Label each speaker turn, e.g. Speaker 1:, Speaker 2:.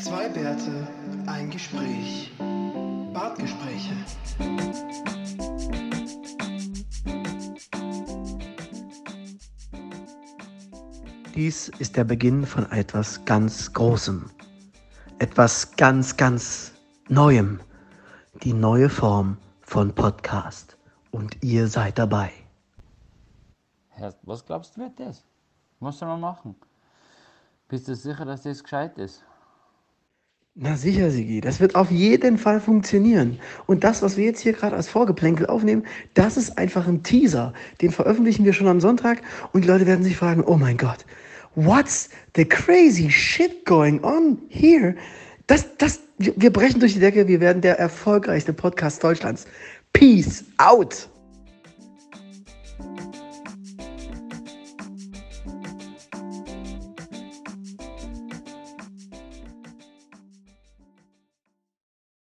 Speaker 1: Zwei Bärte, ein Gespräch. Bartgespräche.
Speaker 2: Dies ist der Beginn von etwas ganz Großem. Etwas ganz, ganz Neuem. Die neue Form von Podcast. Und ihr seid dabei.
Speaker 3: Was glaubst du, wird das? Was soll man machen? Bist du sicher, dass das gescheit ist?
Speaker 2: Na sicher, Sigi, das wird auf jeden Fall funktionieren. Und das, was wir jetzt hier gerade als Vorgeplänkel aufnehmen, das ist einfach ein Teaser. Den veröffentlichen wir schon am Sonntag und die Leute werden sich fragen, oh mein Gott, what's the crazy shit going on here? Das, das, wir brechen durch die Decke, wir werden der erfolgreichste Podcast Deutschlands. Peace out!